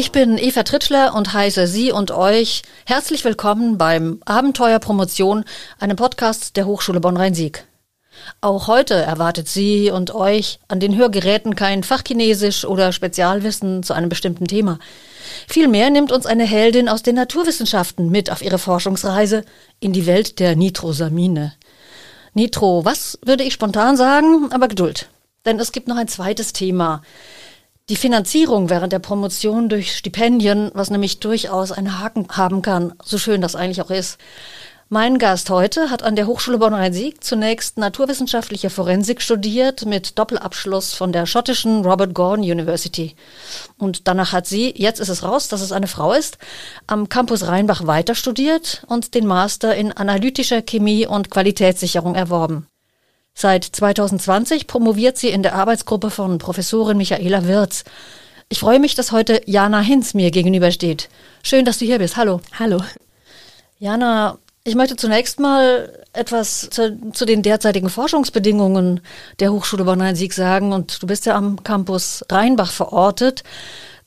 Ich bin Eva Tritschler und heiße Sie und euch herzlich willkommen beim Abenteuer Promotion, einem Podcast der Hochschule Bonn-Rhein-Sieg. Auch heute erwartet Sie und euch an den Hörgeräten kein Fachchinesisch oder Spezialwissen zu einem bestimmten Thema. Vielmehr nimmt uns eine Heldin aus den Naturwissenschaften mit auf ihre Forschungsreise in die Welt der Nitrosamine. Nitro, was würde ich spontan sagen, aber Geduld. Denn es gibt noch ein zweites Thema. Die Finanzierung während der Promotion durch Stipendien, was nämlich durchaus einen Haken haben kann, so schön das eigentlich auch ist. Mein Gast heute hat an der Hochschule Bonn-Rhein-Sieg zunächst naturwissenschaftliche Forensik studiert mit Doppelabschluss von der schottischen Robert Gordon University. Und danach hat sie, jetzt ist es raus, dass es eine Frau ist, am Campus Rheinbach weiter studiert und den Master in analytischer Chemie und Qualitätssicherung erworben. Seit 2020 promoviert sie in der Arbeitsgruppe von Professorin Michaela Wirz. Ich freue mich, dass heute Jana Hinz mir gegenübersteht. Schön, dass du hier bist. Hallo. Hallo. Jana, ich möchte zunächst mal etwas zu, zu, den derzeitigen Forschungsbedingungen der Hochschule Bonn-Rhein-Sieg sagen. Und du bist ja am Campus Rheinbach verortet,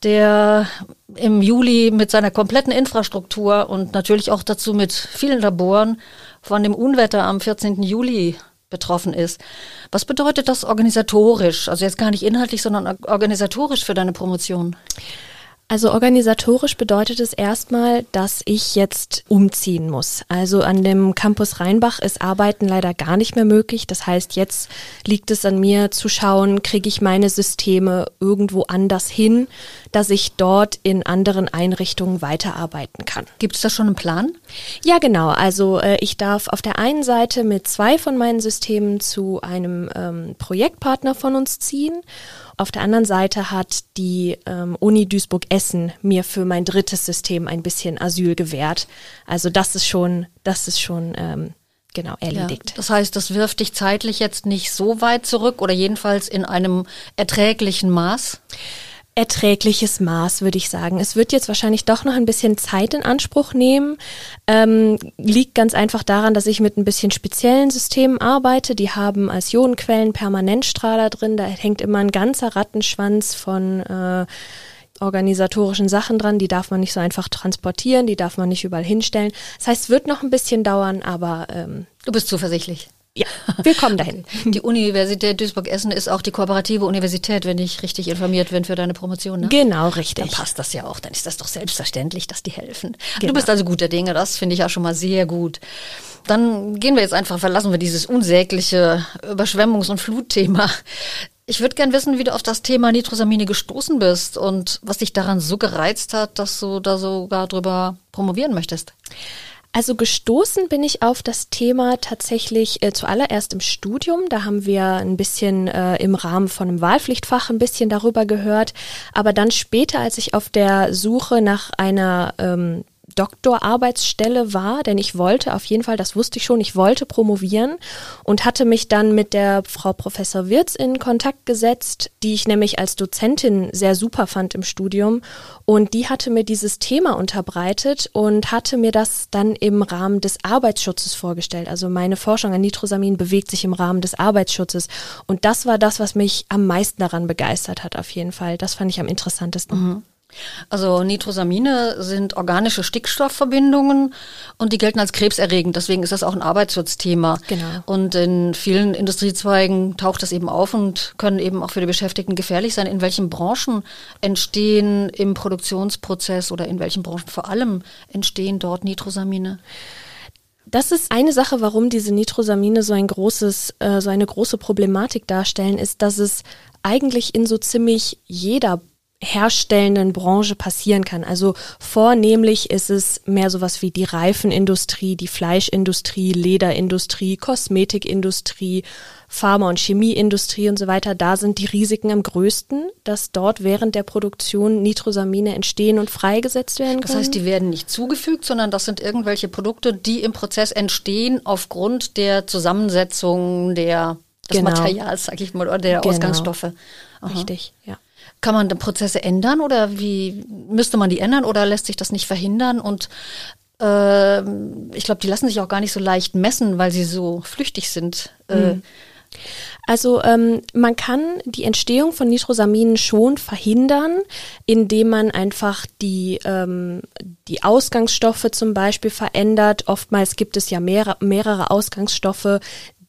der im Juli mit seiner kompletten Infrastruktur und natürlich auch dazu mit vielen Laboren von dem Unwetter am 14. Juli betroffen ist. Was bedeutet das organisatorisch? Also jetzt gar nicht inhaltlich, sondern organisatorisch für deine Promotion? Also organisatorisch bedeutet es erstmal, dass ich jetzt umziehen muss. Also an dem Campus Rheinbach ist Arbeiten leider gar nicht mehr möglich. Das heißt, jetzt liegt es an mir zu schauen, kriege ich meine Systeme irgendwo anders hin, dass ich dort in anderen Einrichtungen weiterarbeiten kann. Gibt es da schon einen Plan? Ja, genau. Also äh, ich darf auf der einen Seite mit zwei von meinen Systemen zu einem ähm, Projektpartner von uns ziehen auf der anderen Seite hat die ähm, Uni Duisburg-Essen mir für mein drittes System ein bisschen Asyl gewährt. Also das ist schon, das ist schon ähm, genau erledigt. Ja, das heißt, das wirft dich zeitlich jetzt nicht so weit zurück oder jedenfalls in einem erträglichen Maß? Erträgliches Maß, würde ich sagen. Es wird jetzt wahrscheinlich doch noch ein bisschen Zeit in Anspruch nehmen. Ähm, liegt ganz einfach daran, dass ich mit ein bisschen speziellen Systemen arbeite. Die haben als Ionenquellen Permanentstrahler drin. Da hängt immer ein ganzer Rattenschwanz von äh, organisatorischen Sachen dran. Die darf man nicht so einfach transportieren, die darf man nicht überall hinstellen. Das heißt, es wird noch ein bisschen dauern, aber ähm, du bist zuversichtlich. Ja, wir kommen dahin. Die Universität Duisburg-Essen ist auch die kooperative Universität, wenn ich richtig informiert bin für deine Promotion. Ne? Genau, richtig. Dann passt das ja auch. Dann ist das doch selbstverständlich, dass die helfen. Genau. Du bist also guter Dinge. Das finde ich auch schon mal sehr gut. Dann gehen wir jetzt einfach, verlassen wir dieses unsägliche Überschwemmungs- und Flutthema. Ich würde gern wissen, wie du auf das Thema Nitrosamine gestoßen bist und was dich daran so gereizt hat, dass du da sogar drüber promovieren möchtest. Also gestoßen bin ich auf das Thema tatsächlich äh, zuallererst im Studium. Da haben wir ein bisschen äh, im Rahmen von einem Wahlpflichtfach ein bisschen darüber gehört. Aber dann später, als ich auf der Suche nach einer ähm, Doktorarbeitsstelle war, denn ich wollte auf jeden Fall, das wusste ich schon, ich wollte promovieren und hatte mich dann mit der Frau Professor Wirz in Kontakt gesetzt, die ich nämlich als Dozentin sehr super fand im Studium und die hatte mir dieses Thema unterbreitet und hatte mir das dann im Rahmen des Arbeitsschutzes vorgestellt. Also meine Forschung an Nitrosamin bewegt sich im Rahmen des Arbeitsschutzes und das war das, was mich am meisten daran begeistert hat auf jeden Fall. Das fand ich am interessantesten. Mhm. Also Nitrosamine sind organische Stickstoffverbindungen und die gelten als krebserregend. Deswegen ist das auch ein Arbeitsschutzthema. Genau. Und in vielen Industriezweigen taucht das eben auf und können eben auch für die Beschäftigten gefährlich sein. In welchen Branchen entstehen im Produktionsprozess oder in welchen Branchen vor allem entstehen dort Nitrosamine? Das ist eine Sache, warum diese Nitrosamine so ein großes, äh, so eine große Problematik darstellen, ist, dass es eigentlich in so ziemlich jeder herstellenden Branche passieren kann. Also vornehmlich ist es mehr sowas wie die Reifenindustrie, die Fleischindustrie, Lederindustrie, Kosmetikindustrie, Pharma- und Chemieindustrie und so weiter. Da sind die Risiken am größten, dass dort während der Produktion Nitrosamine entstehen und freigesetzt werden können. Das heißt, die werden nicht zugefügt, sondern das sind irgendwelche Produkte, die im Prozess entstehen aufgrund der Zusammensetzung der des genau. Materials, sag ich mal, oder der genau. Ausgangsstoffe. Aha. Richtig, ja. Kann man Prozesse ändern oder wie müsste man die ändern oder lässt sich das nicht verhindern? Und äh, ich glaube, die lassen sich auch gar nicht so leicht messen, weil sie so flüchtig sind. Äh, mhm. Also ähm, man kann die Entstehung von Nitrosaminen schon verhindern, indem man einfach die, ähm, die Ausgangsstoffe zum Beispiel verändert. Oftmals gibt es ja mehrere, mehrere Ausgangsstoffe,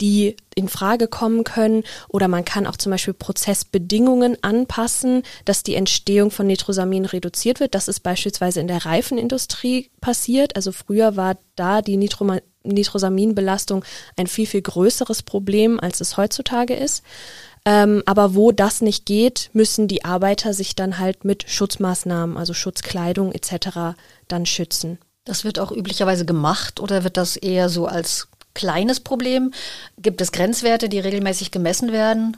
die in Frage kommen können. Oder man kann auch zum Beispiel Prozessbedingungen anpassen, dass die Entstehung von Nitrosamin reduziert wird. Das ist beispielsweise in der Reifenindustrie passiert. Also früher war da die Nitro Nitrosaminbelastung ein viel, viel größeres Problem, als es heutzutage ist. Ähm, aber wo das nicht geht, müssen die Arbeiter sich dann halt mit Schutzmaßnahmen, also Schutzkleidung etc. dann schützen. Das wird auch üblicherweise gemacht oder wird das eher so als kleines Problem? Gibt es Grenzwerte, die regelmäßig gemessen werden?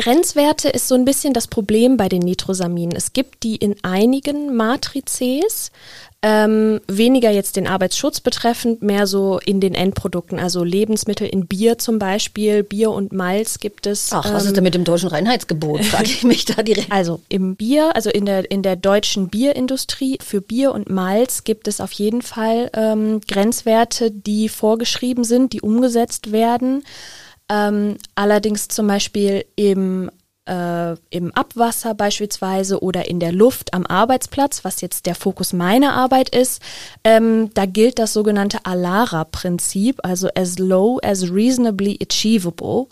Grenzwerte ist so ein bisschen das Problem bei den Nitrosaminen. Es gibt die in einigen Matrizes, ähm, weniger jetzt den Arbeitsschutz betreffend, mehr so in den Endprodukten, also Lebensmittel in Bier zum Beispiel, Bier und Malz gibt es. Ach, was ähm, ist denn mit dem deutschen Reinheitsgebot? Frage ich mich da direkt. Also im Bier, also in der, in der deutschen Bierindustrie, für Bier und Malz gibt es auf jeden Fall ähm, Grenzwerte, die vorgeschrieben sind, die umgesetzt werden. Ähm, allerdings zum Beispiel im äh, im Abwasser beispielsweise oder in der Luft am Arbeitsplatz, was jetzt der Fokus meiner Arbeit ist, ähm, da gilt das sogenannte ALARA-Prinzip, also as low as reasonably achievable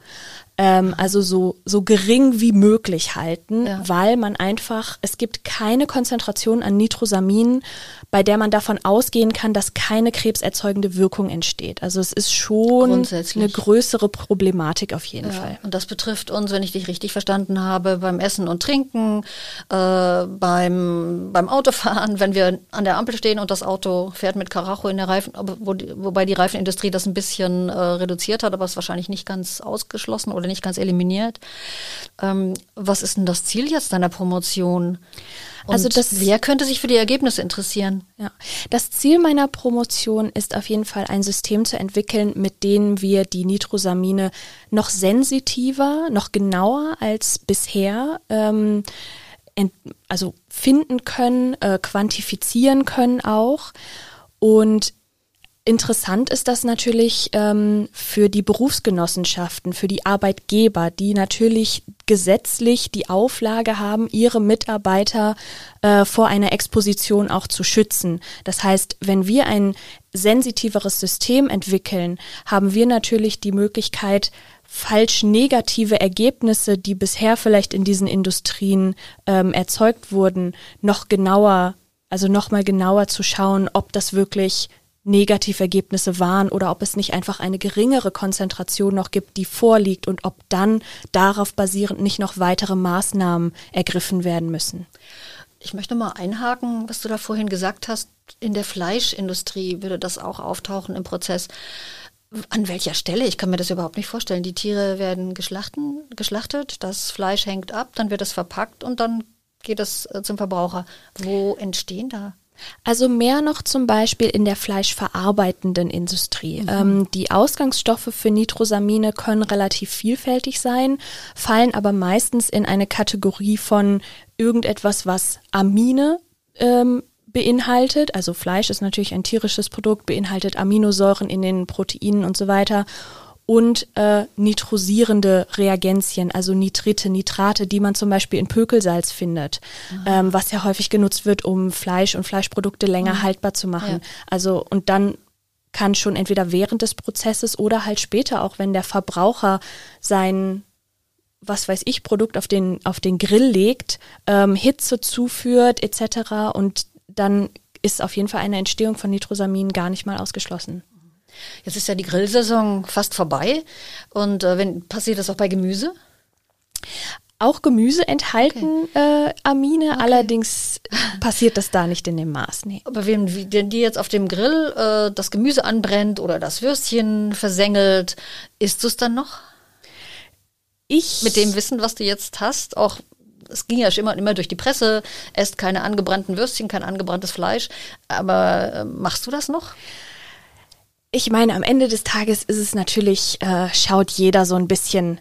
ähm, also so, so gering wie möglich halten, ja. weil man einfach, es gibt keine Konzentration an Nitrosamin, bei der man davon ausgehen kann, dass keine krebserzeugende Wirkung entsteht. Also es ist schon eine größere Problematik auf jeden ja. Fall. Und das betrifft uns, wenn ich dich richtig verstanden habe, beim Essen und Trinken, äh, beim, beim Autofahren, wenn wir an der Ampel stehen und das Auto fährt mit Karacho in der Reifen, wo, wobei die Reifenindustrie das ein bisschen äh, reduziert hat, aber es wahrscheinlich nicht ganz ausgeschlossen oder nicht ganz eliminiert. Ähm, was ist denn das Ziel jetzt deiner Promotion? Und also das, wer könnte sich für die Ergebnisse interessieren? Ja, das Ziel meiner Promotion ist auf jeden Fall ein System zu entwickeln, mit dem wir die Nitrosamine noch sensitiver, noch genauer als bisher ähm, also finden können, äh, quantifizieren können auch. Und Interessant ist das natürlich ähm, für die Berufsgenossenschaften, für die Arbeitgeber, die natürlich gesetzlich die Auflage haben, ihre Mitarbeiter äh, vor einer Exposition auch zu schützen. Das heißt, wenn wir ein sensitiveres System entwickeln, haben wir natürlich die Möglichkeit, falsch negative Ergebnisse, die bisher vielleicht in diesen Industrien ähm, erzeugt wurden, noch genauer, also nochmal genauer zu schauen, ob das wirklich Negativergebnisse waren oder ob es nicht einfach eine geringere Konzentration noch gibt, die vorliegt und ob dann darauf basierend nicht noch weitere Maßnahmen ergriffen werden müssen. Ich möchte mal einhaken, was du da vorhin gesagt hast. In der Fleischindustrie würde das auch auftauchen im Prozess. An welcher Stelle? Ich kann mir das überhaupt nicht vorstellen. Die Tiere werden geschlachtet, das Fleisch hängt ab, dann wird es verpackt und dann geht es äh, zum Verbraucher. Wo entstehen da also mehr noch zum Beispiel in der fleischverarbeitenden Industrie. Mhm. Ähm, die Ausgangsstoffe für Nitrosamine können relativ vielfältig sein, fallen aber meistens in eine Kategorie von irgendetwas, was Amine ähm, beinhaltet. Also Fleisch ist natürlich ein tierisches Produkt, beinhaltet Aminosäuren in den Proteinen und so weiter und äh, nitrosierende Reagenzien, also Nitrite, Nitrate, die man zum Beispiel in Pökelsalz findet, ähm, was ja häufig genutzt wird, um Fleisch und Fleischprodukte länger mhm. haltbar zu machen. Ja. Also und dann kann schon entweder während des Prozesses oder halt später, auch wenn der Verbraucher sein was weiß ich, Produkt auf den, auf den Grill legt, ähm, Hitze zuführt etc. Und dann ist auf jeden Fall eine Entstehung von Nitrosamin gar nicht mal ausgeschlossen. Jetzt ist ja die Grillsaison fast vorbei. Und äh, wenn passiert das auch bei Gemüse? Auch Gemüse enthalten okay. äh, Amine, okay. allerdings passiert das da nicht in dem Maß. Nee. Aber wenn, wenn die jetzt auf dem Grill äh, das Gemüse anbrennt oder das Würstchen versengelt, isst du es dann noch? Ich. Mit dem Wissen, was du jetzt hast, auch es ging ja schon immer, immer durch die Presse, esst keine angebrannten Würstchen, kein angebranntes Fleisch. Aber äh, machst du das noch? Ich meine, am Ende des Tages ist es natürlich, äh, schaut jeder so ein bisschen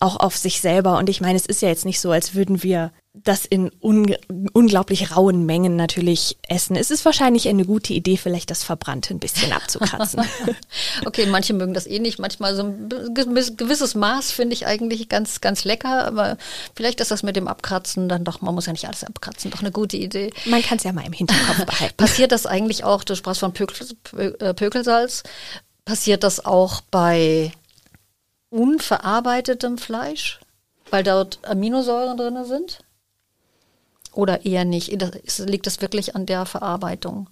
auch auf sich selber. Und ich meine, es ist ja jetzt nicht so, als würden wir das in un unglaublich rauen Mengen natürlich essen. Es ist wahrscheinlich eine gute Idee, vielleicht das Verbrannte ein bisschen abzukratzen. okay, manche mögen das eh nicht. Manchmal so ein gewisses Maß finde ich eigentlich ganz, ganz lecker. Aber vielleicht ist das mit dem Abkratzen dann doch, man muss ja nicht alles abkratzen, doch eine gute Idee. Man kann es ja mal im Hinterkopf behalten. Passiert das eigentlich auch, du sprachst von Pökel, äh, Pökelsalz, passiert das auch bei unverarbeitetem Fleisch? Weil dort Aminosäuren drin sind? Oder eher nicht? Liegt das wirklich an der Verarbeitung?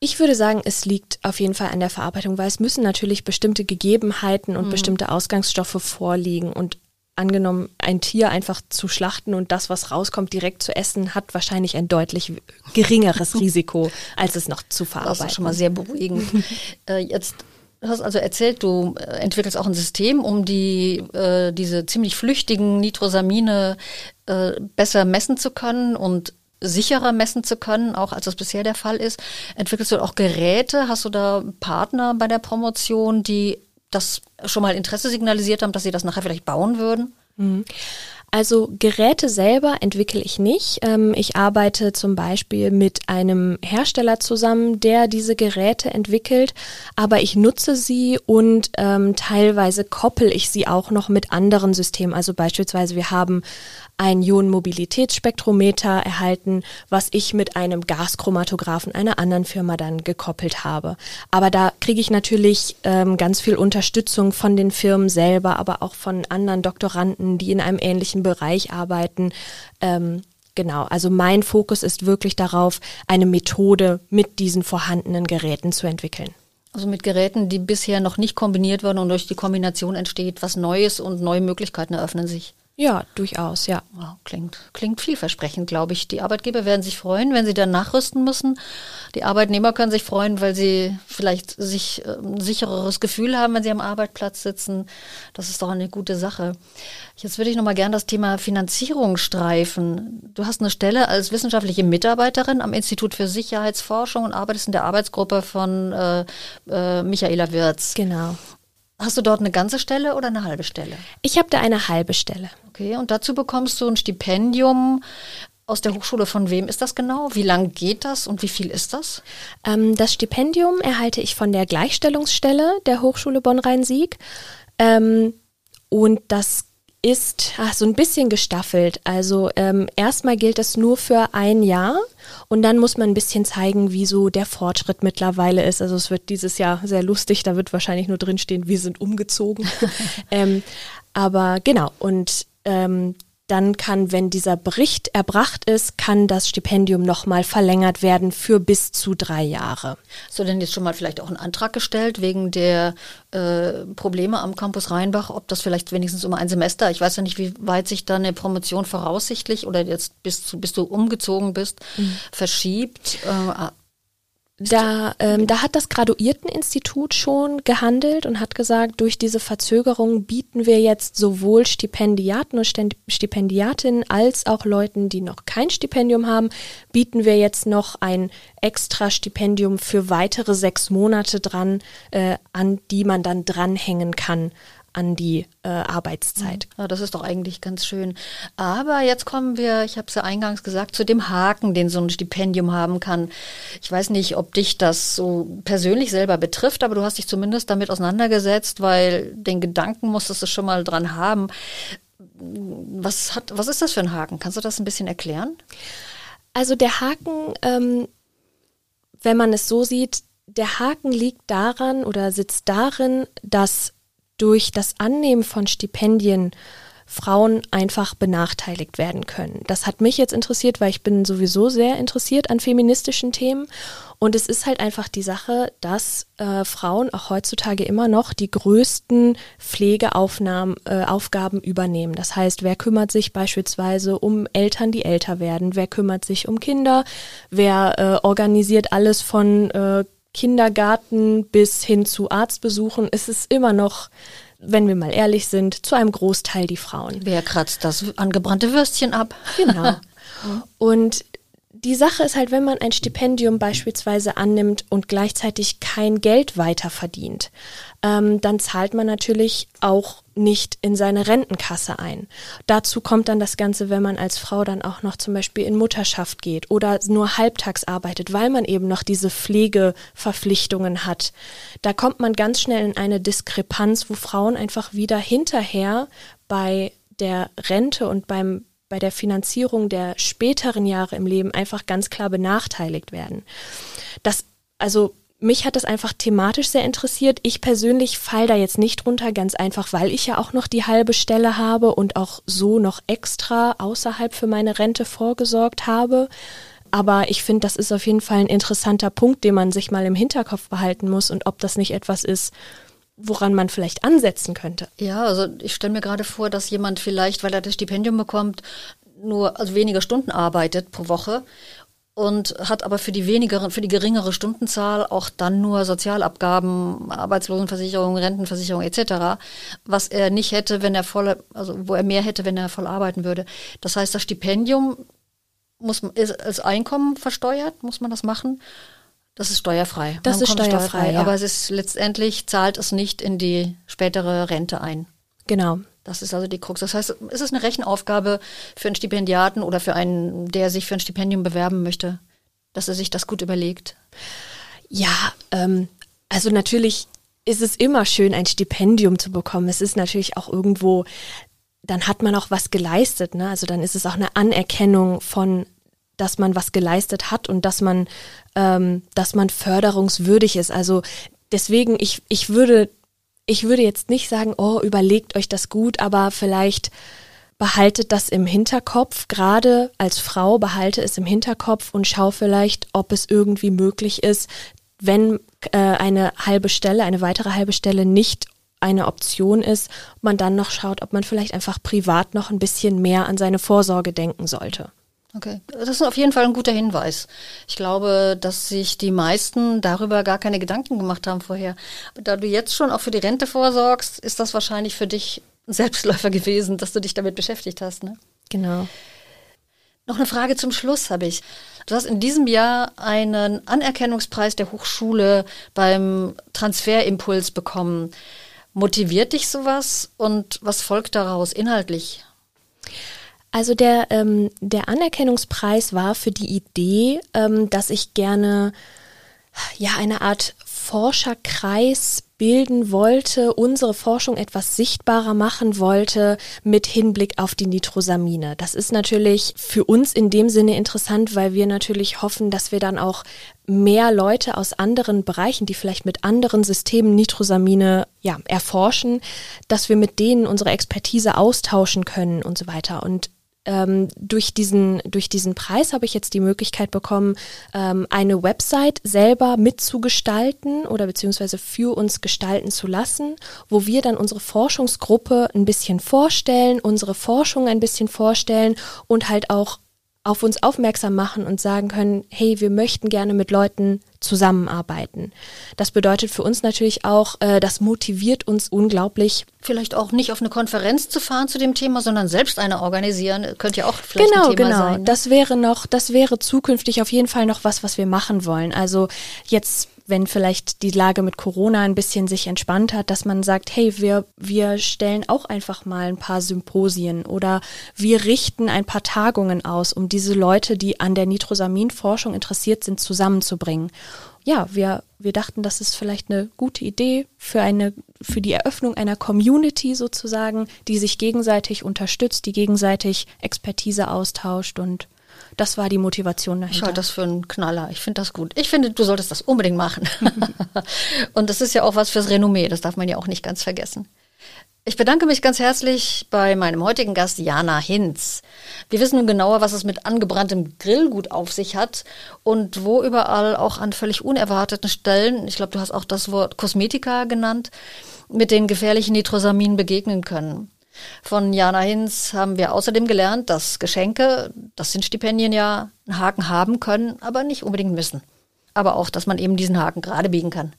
Ich würde sagen, es liegt auf jeden Fall an der Verarbeitung, weil es müssen natürlich bestimmte Gegebenheiten und mhm. bestimmte Ausgangsstoffe vorliegen. Und angenommen, ein Tier einfach zu schlachten und das, was rauskommt, direkt zu essen, hat wahrscheinlich ein deutlich geringeres Risiko, als es noch zu verarbeiten. Das ist schon mal sehr beruhigend. äh, jetzt Du hast also erzählt, du äh, entwickelst auch ein System, um die, äh, diese ziemlich flüchtigen Nitrosamine äh, besser messen zu können und sicherer messen zu können, auch als das bisher der Fall ist. Entwickelst du auch Geräte? Hast du da Partner bei der Promotion, die das schon mal Interesse signalisiert haben, dass sie das nachher vielleicht bauen würden? Mhm. Also Geräte selber entwickle ich nicht. Ähm, ich arbeite zum Beispiel mit einem Hersteller zusammen, der diese Geräte entwickelt, aber ich nutze sie und ähm, teilweise koppel ich sie auch noch mit anderen Systemen. Also beispielsweise wir haben ein Ionenmobilitätsspektrometer erhalten, was ich mit einem Gaschromatographen einer anderen Firma dann gekoppelt habe. Aber da kriege ich natürlich ähm, ganz viel Unterstützung von den Firmen selber, aber auch von anderen Doktoranden, die in einem ähnlichen Bereich arbeiten. Ähm, genau, also mein Fokus ist wirklich darauf, eine Methode mit diesen vorhandenen Geräten zu entwickeln. Also mit Geräten, die bisher noch nicht kombiniert wurden und durch die Kombination entsteht was Neues und neue Möglichkeiten eröffnen sich. Ja, durchaus, ja. Klingt, klingt vielversprechend, glaube ich. Die Arbeitgeber werden sich freuen, wenn sie dann nachrüsten müssen. Die Arbeitnehmer können sich freuen, weil sie vielleicht sich ein sichereres Gefühl haben, wenn sie am Arbeitsplatz sitzen. Das ist doch eine gute Sache. Jetzt würde ich nochmal gerne das Thema Finanzierung streifen. Du hast eine Stelle als wissenschaftliche Mitarbeiterin am Institut für Sicherheitsforschung und arbeitest in der Arbeitsgruppe von äh, äh, Michaela Wirz. Genau. Hast du dort eine ganze Stelle oder eine halbe Stelle? Ich habe da eine halbe Stelle. Okay, und dazu bekommst du ein Stipendium aus der Hochschule. Von wem ist das genau? Wie lang geht das und wie viel ist das? Ähm, das Stipendium erhalte ich von der Gleichstellungsstelle der Hochschule Bonn-Rhein-Sieg. Ähm, und das ist ach, so ein bisschen gestaffelt. Also ähm, erstmal gilt das nur für ein Jahr und dann muss man ein bisschen zeigen, wie so der Fortschritt mittlerweile ist. Also es wird dieses Jahr sehr lustig, da wird wahrscheinlich nur drinstehen, wir sind umgezogen. ähm, aber genau, und ähm, dann kann, wenn dieser Bericht erbracht ist, kann das Stipendium nochmal verlängert werden für bis zu drei Jahre. So, denn jetzt schon mal vielleicht auch einen Antrag gestellt wegen der äh, Probleme am Campus Rheinbach, ob das vielleicht wenigstens um ein Semester, ich weiß ja nicht, wie weit sich dann eine Promotion voraussichtlich oder jetzt bis, zu, bis du umgezogen bist, mhm. verschiebt. Äh, da, ähm, da hat das Graduierteninstitut schon gehandelt und hat gesagt, durch diese Verzögerung bieten wir jetzt sowohl Stipendiaten und Stipendiatinnen als auch Leuten, die noch kein Stipendium haben, bieten wir jetzt noch ein extra Stipendium für weitere sechs Monate dran, äh, an die man dann dranhängen kann an die äh, Arbeitszeit. Ja, das ist doch eigentlich ganz schön. Aber jetzt kommen wir, ich habe es ja eingangs gesagt, zu dem Haken, den so ein Stipendium haben kann. Ich weiß nicht, ob dich das so persönlich selber betrifft, aber du hast dich zumindest damit auseinandergesetzt, weil den Gedanken musstest du schon mal dran haben. Was, hat, was ist das für ein Haken? Kannst du das ein bisschen erklären? Also der Haken, ähm, wenn man es so sieht, der Haken liegt daran oder sitzt darin, dass durch das Annehmen von Stipendien Frauen einfach benachteiligt werden können. Das hat mich jetzt interessiert, weil ich bin sowieso sehr interessiert an feministischen Themen. Und es ist halt einfach die Sache, dass äh, Frauen auch heutzutage immer noch die größten Pflegeaufgaben äh, übernehmen. Das heißt, wer kümmert sich beispielsweise um Eltern, die älter werden? Wer kümmert sich um Kinder? Wer äh, organisiert alles von äh, Kindergarten bis hin zu Arztbesuchen ist es immer noch, wenn wir mal ehrlich sind, zu einem Großteil die Frauen. Wer kratzt das angebrannte Würstchen ab? Genau. Und die Sache ist halt, wenn man ein Stipendium beispielsweise annimmt und gleichzeitig kein Geld weiter verdient, ähm, dann zahlt man natürlich auch nicht in seine Rentenkasse ein. Dazu kommt dann das Ganze, wenn man als Frau dann auch noch zum Beispiel in Mutterschaft geht oder nur halbtags arbeitet, weil man eben noch diese Pflegeverpflichtungen hat. Da kommt man ganz schnell in eine Diskrepanz, wo Frauen einfach wieder hinterher bei der Rente und beim bei der Finanzierung der späteren Jahre im Leben einfach ganz klar benachteiligt werden. Das, also mich hat das einfach thematisch sehr interessiert. Ich persönlich fall da jetzt nicht drunter, ganz einfach, weil ich ja auch noch die halbe Stelle habe und auch so noch extra außerhalb für meine Rente vorgesorgt habe. Aber ich finde, das ist auf jeden Fall ein interessanter Punkt, den man sich mal im Hinterkopf behalten muss und ob das nicht etwas ist, woran man vielleicht ansetzen könnte. Ja, also ich stelle mir gerade vor, dass jemand vielleicht, weil er das Stipendium bekommt, nur also weniger Stunden arbeitet pro Woche und hat aber für die weniger, für die geringere Stundenzahl auch dann nur Sozialabgaben, Arbeitslosenversicherung, Rentenversicherung etc., was er nicht hätte, wenn er voll, also wo er mehr hätte, wenn er voll arbeiten würde. Das heißt, das Stipendium muss ist als Einkommen versteuert, muss man das machen. Das ist steuerfrei. Das ist steuerfrei, steuerfrei ja. aber es ist letztendlich zahlt es nicht in die spätere Rente ein. Genau. Das ist also die Krux. Das heißt, es ist eine Rechenaufgabe für einen Stipendiaten oder für einen, der sich für ein Stipendium bewerben möchte, dass er sich das gut überlegt. Ja, ähm, also natürlich ist es immer schön, ein Stipendium zu bekommen. Es ist natürlich auch irgendwo, dann hat man auch was geleistet. Ne? Also dann ist es auch eine Anerkennung von dass man was geleistet hat und dass man, ähm, dass man förderungswürdig ist. Also deswegen, ich, ich würde, ich würde jetzt nicht sagen, oh, überlegt euch das gut, aber vielleicht behaltet das im Hinterkopf, gerade als Frau behalte es im Hinterkopf und schau vielleicht, ob es irgendwie möglich ist, wenn äh, eine halbe Stelle, eine weitere halbe Stelle nicht eine Option ist, man dann noch schaut, ob man vielleicht einfach privat noch ein bisschen mehr an seine Vorsorge denken sollte. Okay, das ist auf jeden Fall ein guter Hinweis. Ich glaube, dass sich die meisten darüber gar keine Gedanken gemacht haben vorher. Da du jetzt schon auch für die Rente vorsorgst, ist das wahrscheinlich für dich ein Selbstläufer gewesen, dass du dich damit beschäftigt hast. Ne? Genau. Noch eine Frage zum Schluss habe ich. Du hast in diesem Jahr einen Anerkennungspreis der Hochschule beim Transferimpuls bekommen. Motiviert dich sowas und was folgt daraus inhaltlich? Also der, ähm, der Anerkennungspreis war für die Idee, ähm, dass ich gerne ja eine Art Forscherkreis bilden wollte, unsere Forschung etwas sichtbarer machen wollte mit Hinblick auf die Nitrosamine. Das ist natürlich für uns in dem Sinne interessant, weil wir natürlich hoffen, dass wir dann auch mehr Leute aus anderen Bereichen, die vielleicht mit anderen Systemen Nitrosamine ja, erforschen, dass wir mit denen unsere Expertise austauschen können und so weiter. Und ähm, durch, diesen, durch diesen Preis habe ich jetzt die Möglichkeit bekommen, ähm, eine Website selber mitzugestalten oder beziehungsweise für uns gestalten zu lassen, wo wir dann unsere Forschungsgruppe ein bisschen vorstellen, unsere Forschung ein bisschen vorstellen und halt auch auf uns aufmerksam machen und sagen können, hey, wir möchten gerne mit Leuten zusammenarbeiten. Das bedeutet für uns natürlich auch, äh, das motiviert uns unglaublich. Vielleicht auch nicht auf eine Konferenz zu fahren zu dem Thema, sondern selbst eine organisieren, könnte ja auch vielleicht genau, ein Thema genau. sein. Genau, das wäre noch, das wäre zukünftig auf jeden Fall noch was, was wir machen wollen. Also jetzt wenn vielleicht die Lage mit Corona ein bisschen sich entspannt hat, dass man sagt, hey, wir, wir stellen auch einfach mal ein paar Symposien oder wir richten ein paar Tagungen aus, um diese Leute, die an der Nitrosaminforschung interessiert sind, zusammenzubringen. Ja, wir, wir dachten, das ist vielleicht eine gute Idee für eine, für die Eröffnung einer Community sozusagen, die sich gegenseitig unterstützt, die gegenseitig Expertise austauscht und das war die Motivation dahinter. Ich halte das für einen Knaller. Ich finde das gut. Ich finde, du solltest das unbedingt machen. und das ist ja auch was fürs Renommee. Das darf man ja auch nicht ganz vergessen. Ich bedanke mich ganz herzlich bei meinem heutigen Gast Jana Hinz. Wir wissen nun genauer, was es mit angebranntem Grillgut auf sich hat und wo überall auch an völlig unerwarteten Stellen, ich glaube, du hast auch das Wort Kosmetika genannt, mit den gefährlichen Nitrosaminen begegnen können. Von Jana Hinz haben wir außerdem gelernt, dass Geschenke, das sind Stipendien ja, einen Haken haben können, aber nicht unbedingt müssen. Aber auch, dass man eben diesen Haken gerade biegen kann.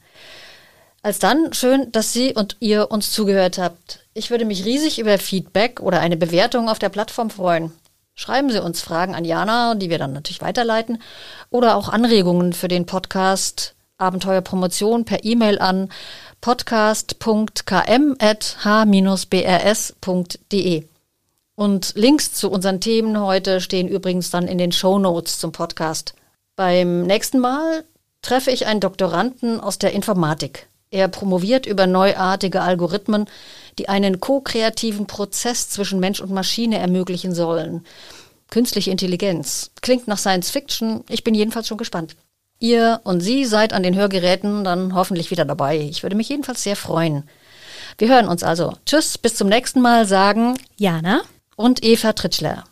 Als dann schön, dass Sie und ihr uns zugehört habt. Ich würde mich riesig über Feedback oder eine Bewertung auf der Plattform freuen. Schreiben Sie uns Fragen an Jana, die wir dann natürlich weiterleiten, oder auch Anregungen für den Podcast Abenteuerpromotion per E-Mail an podcast.km.h-brs.de. Und Links zu unseren Themen heute stehen übrigens dann in den Show Notes zum Podcast. Beim nächsten Mal treffe ich einen Doktoranden aus der Informatik. Er promoviert über neuartige Algorithmen, die einen ko-kreativen Prozess zwischen Mensch und Maschine ermöglichen sollen. Künstliche Intelligenz. Klingt nach Science Fiction. Ich bin jedenfalls schon gespannt. Ihr und Sie seid an den Hörgeräten dann hoffentlich wieder dabei. Ich würde mich jedenfalls sehr freuen. Wir hören uns also. Tschüss, bis zum nächsten Mal sagen Jana und Eva Tritschler.